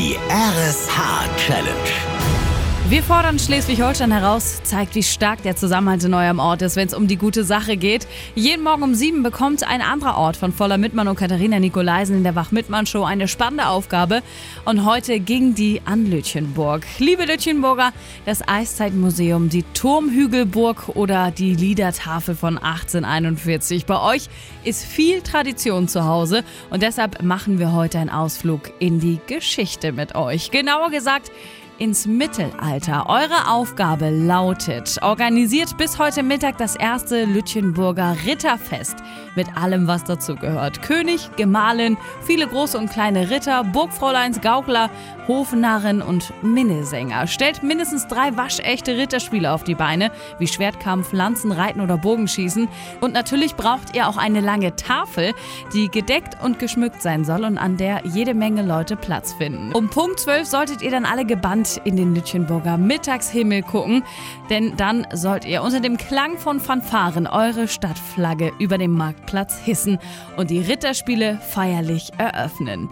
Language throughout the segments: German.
Die RSH Challenge. Wir fordern Schleswig-Holstein heraus, zeigt, wie stark der Zusammenhalt in eurem Ort ist, wenn es um die gute Sache geht. Jeden Morgen um sieben bekommt ein anderer Ort von Voller Mittmann und Katharina Nikolaisen in der Wach-Mittmann-Show eine spannende Aufgabe. Und heute ging die an Lütchenburg. Liebe Lütchenburger, das Eiszeitmuseum, die Turmhügelburg oder die Liedertafel von 1841. Bei euch ist viel Tradition zu Hause und deshalb machen wir heute einen Ausflug in die Geschichte mit euch. Genauer gesagt, ins Mittelalter. Eure Aufgabe lautet, organisiert bis heute Mittag das erste Lütchenburger Ritterfest mit allem, was dazugehört. König, Gemahlin, viele große und kleine Ritter, Burgfräuleins, Gaukler, Hofnarren und Minnesänger. Stellt mindestens drei waschechte Ritterspiele auf die Beine, wie Schwertkampf, Lanzen, Reiten oder Bogenschießen. Und natürlich braucht ihr auch eine lange Tafel, die gedeckt und geschmückt sein soll und an der jede Menge Leute Platz finden. Um Punkt 12 solltet ihr dann alle gebannt in den Lütchenburger Mittagshimmel gucken, denn dann sollt ihr unter dem Klang von Fanfaren eure Stadtflagge über dem Marktplatz hissen und die Ritterspiele feierlich eröffnen.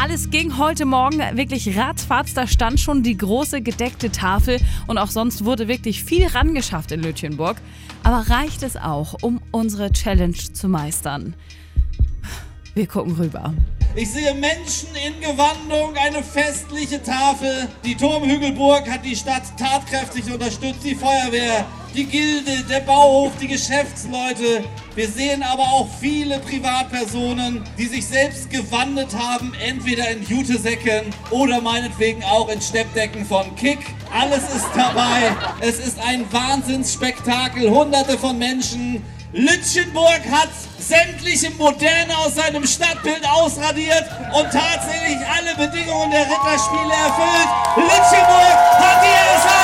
Alles ging heute Morgen wirklich ratzfatz. Da stand schon die große gedeckte Tafel und auch sonst wurde wirklich viel rangeschafft in Lütchenburg. Aber reicht es auch, um unsere Challenge zu meistern? Wir gucken rüber. Ich sehe Menschen in Gewandung, eine festliche Tafel. Die Turmhügelburg hat die Stadt tatkräftig unterstützt, die Feuerwehr, die Gilde, der Bauhof, die Geschäftsleute. Wir sehen aber auch viele Privatpersonen, die sich selbst gewandet haben, entweder in Jutesäcken oder meinetwegen auch in Steppdecken von Kick. Alles ist dabei. Es ist ein Wahnsinnsspektakel. Hunderte von Menschen Lütchenburg hat sämtliche Moderne aus seinem Stadtbild ausradiert und tatsächlich alle Bedingungen der Ritterspiele erfüllt. Lütchenburg hat die RSH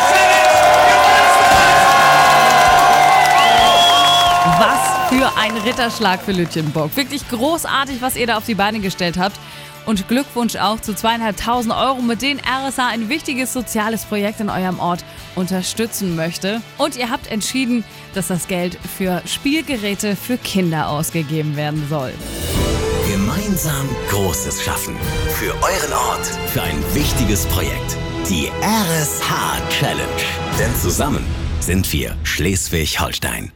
Was für ein Ritterschlag für Lütchenburg. Wirklich großartig, was ihr da auf die Beine gestellt habt. Und Glückwunsch auch zu zweieinhalbtausend Euro, mit denen RSA ein wichtiges soziales Projekt in eurem Ort unterstützen möchte. Und ihr habt entschieden, dass das Geld für Spielgeräte für Kinder ausgegeben werden soll. Gemeinsam Großes schaffen. Für euren Ort. Für ein wichtiges Projekt. Die RSH Challenge. Denn zusammen sind wir Schleswig-Holstein.